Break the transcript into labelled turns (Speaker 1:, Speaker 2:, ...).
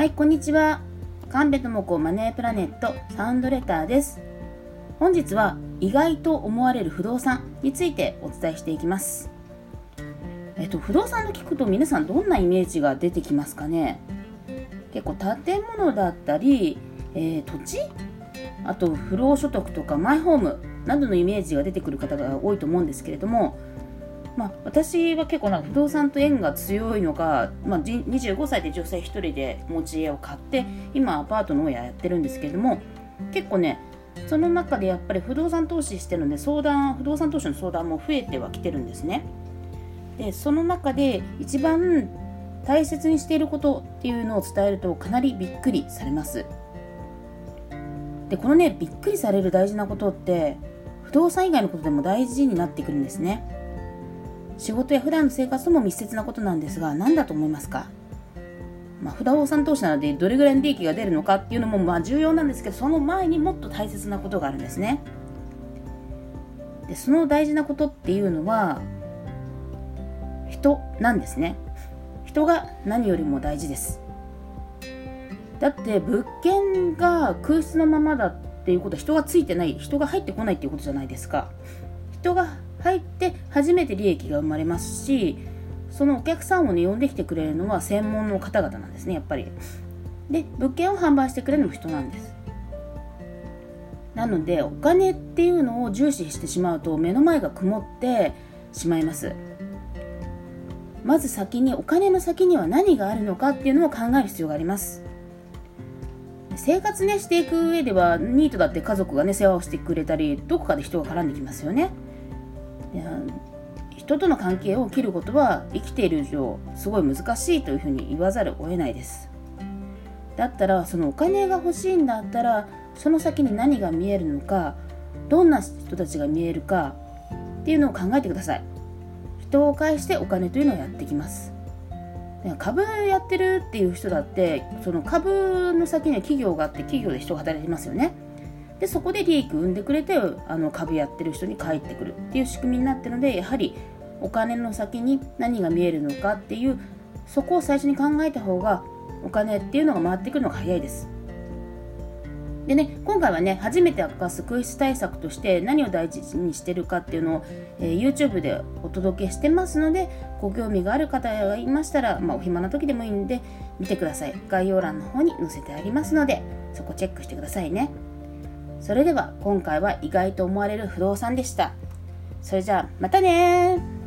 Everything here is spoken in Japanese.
Speaker 1: はい、こんにちは。神戸智子マネープラネットサウンドレターです。本日は意外と思われる不動産についてお伝えしていきます。えっと、不動産と聞くと皆さんどんなイメージが出てきますかね？結構建物だったり、えー、土地？あと不労所得とかマイホームなどのイメージが出てくる方が多いと思うんですけれどもまあ、私は結構な不動産と縁が強いのか、まあ、25歳で女性1人で持ち家を買って今アパートの親やってるんですけれども結構ねその中でやっぱり不動産投資してるので相談不動産投資の相談も増えてはきてるんですね。でその中で一番大切にしていることっていうのを伝えるとかなりびっくりされます。でこのねびっくりされる大事なことって不動産以外のことでも大事になってくるんですね。仕事や普段の生活とも密接なことなんですが何だと思いますか？まあ、不動産投資なのでどれぐらいの利益が出るのかっていうのもまあ重要なんですけどその前にもっと大切なことがあるんですね。でその大事なことっていうのは人なんですね。人が何よりも大事です。だって物件が空室のままだっていうことは人がついてない人が入ってこないっていうことじゃないですか。人が入って初めて利益が生まれますしそのお客さんをね呼んできてくれるのは専門の方々なんですねやっぱり。で物件を販売してくれるのも人なんです。なのでお金っていうのを重視してしまうと目の前が曇ってしまいます。まず先にお金の先には何があるのかっていうのを考える必要があります。生活ねしていく上ではニートだって家族がね世話をしてくれたりどこかで人が絡んできますよね。人との関係を切ることは生きている以上すごい難しいというふうに言わざるを得ないです。だったらそのお金が欲しいんだったらその先に何が見えるのかどんな人たちが見えるかっていうのを考えてください。人を介してお金というのをやってきます。株やってるっていう人だってその株の先には企業があって企業で人が働いてますよね。でそこで利益を生んでくれてあの株やってる人に返ってくるっていう仕組みになってるのでやはりお金の先に何が見えるのかっていうそこを最初に考えた方がお金っていうのが回ってくるのが早いです。でね、今回はね、初めて明かす空室対策として何を大事にしてるかっていうのを、えー、YouTube でお届けしてますので、ご興味がある方がいましたら、まあ、お暇な時でもいいんで、見てください。概要欄の方に載せてありますので、そこチェックしてくださいね。それでは今回は意外と思われる不動産でした。それじゃあまたね